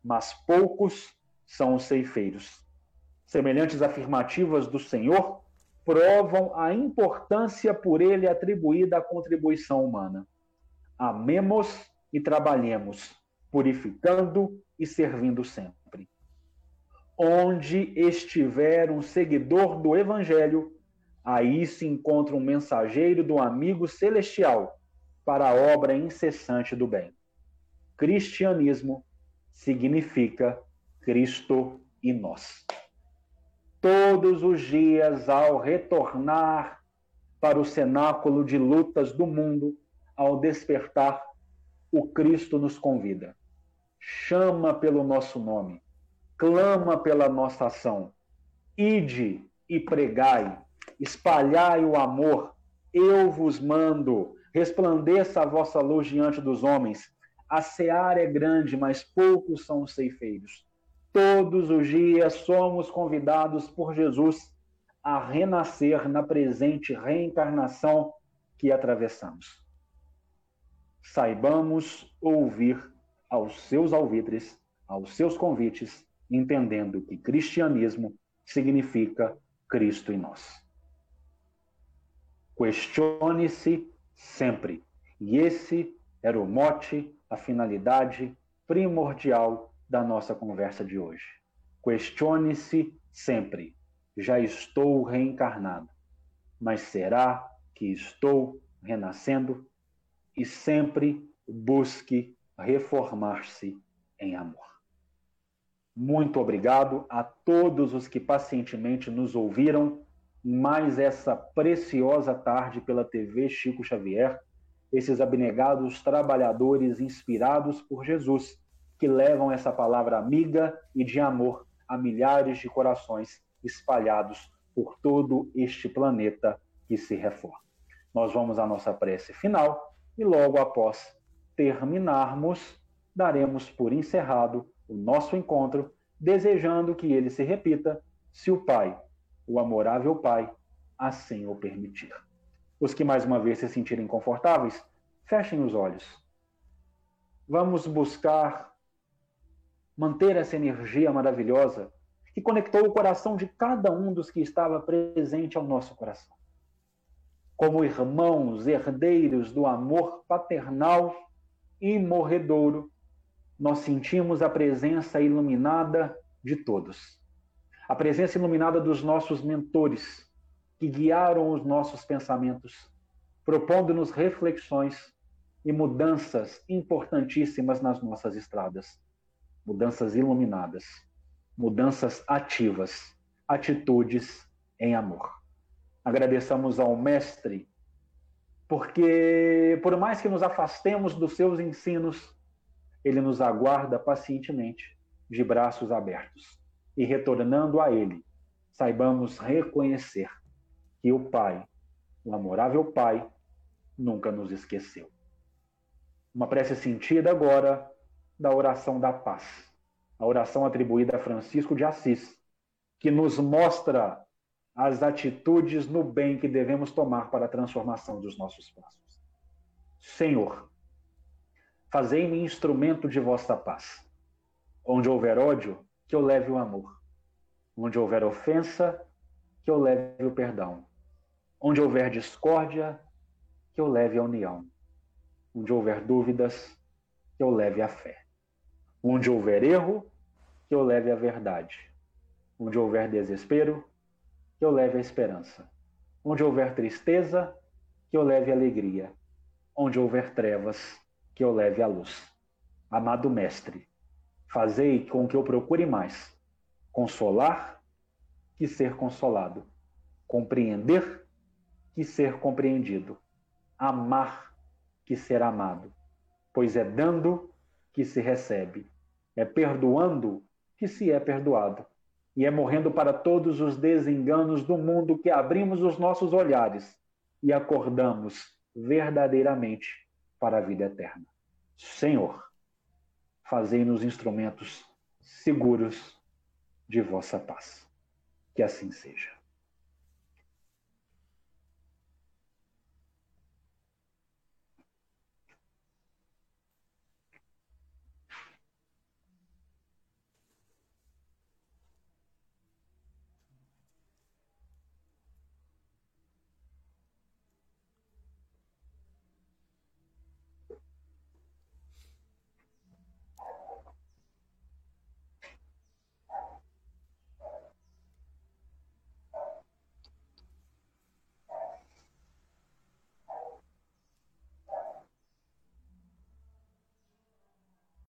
mas poucos são os ceifeiros. Semelhantes afirmativas do Senhor provam a importância por ele atribuída à contribuição humana. Amemos e trabalhemos, purificando e servindo sempre. Onde estiver um seguidor do Evangelho, aí se encontra um mensageiro do amigo celestial para a obra incessante do bem. Cristianismo significa Cristo e nós. Todos os dias, ao retornar para o cenáculo de lutas do mundo, ao despertar, o Cristo nos convida. Chama pelo nosso nome clama pela nossa ação. Ide e pregai, espalhai o amor, eu vos mando, resplandeça a vossa luz diante dos homens. A seara é grande, mas poucos são os ceifeiros. Todos os dias somos convidados por Jesus a renascer na presente reencarnação que atravessamos. Saibamos ouvir aos seus alvitres, aos seus convites entendendo que cristianismo significa Cristo em nós. Questione-se sempre. E esse era o mote, a finalidade primordial da nossa conversa de hoje. Questione-se sempre. Já estou reencarnado, mas será que estou renascendo? E sempre busque reformar-se em amor. Muito obrigado a todos os que pacientemente nos ouviram mais essa preciosa tarde pela TV Chico Xavier, esses abnegados trabalhadores inspirados por Jesus, que levam essa palavra amiga e de amor a milhares de corações espalhados por todo este planeta que se reforma. Nós vamos à nossa prece final e logo após terminarmos, daremos por encerrado o nosso encontro, desejando que ele se repita, se o Pai, o amorável Pai, assim o permitir. Os que mais uma vez se sentirem confortáveis, fechem os olhos. Vamos buscar manter essa energia maravilhosa que conectou o coração de cada um dos que estava presente ao nosso coração. Como irmãos, herdeiros do amor paternal e morredouro nós sentimos a presença iluminada de todos. A presença iluminada dos nossos mentores, que guiaram os nossos pensamentos, propondo-nos reflexões e mudanças importantíssimas nas nossas estradas. Mudanças iluminadas, mudanças ativas, atitudes em amor. Agradeçamos ao Mestre, porque por mais que nos afastemos dos seus ensinos, ele nos aguarda pacientemente, de braços abertos. E retornando a Ele, saibamos reconhecer que o Pai, o amorável Pai, nunca nos esqueceu. Uma prece sentida agora da oração da paz, a oração atribuída a Francisco de Assis, que nos mostra as atitudes no bem que devemos tomar para a transformação dos nossos passos. Senhor, Fazei-me instrumento de vossa paz. Onde houver ódio, que eu leve o amor. Onde houver ofensa, que eu leve o perdão. Onde houver discórdia, que eu leve a união. Onde houver dúvidas, que eu leve a fé. Onde houver erro, que eu leve a verdade. Onde houver desespero, que eu leve a esperança. Onde houver tristeza, que eu leve alegria. Onde houver trevas, que eu leve a luz. Amado Mestre, fazei com que eu procure mais consolar que ser consolado, compreender que ser compreendido, amar que ser amado, pois é dando que se recebe, é perdoando que se é perdoado, e é morrendo para todos os desenganos do mundo que abrimos os nossos olhares e acordamos verdadeiramente para a vida eterna. Senhor, fazei-nos instrumentos seguros de vossa paz. Que assim seja.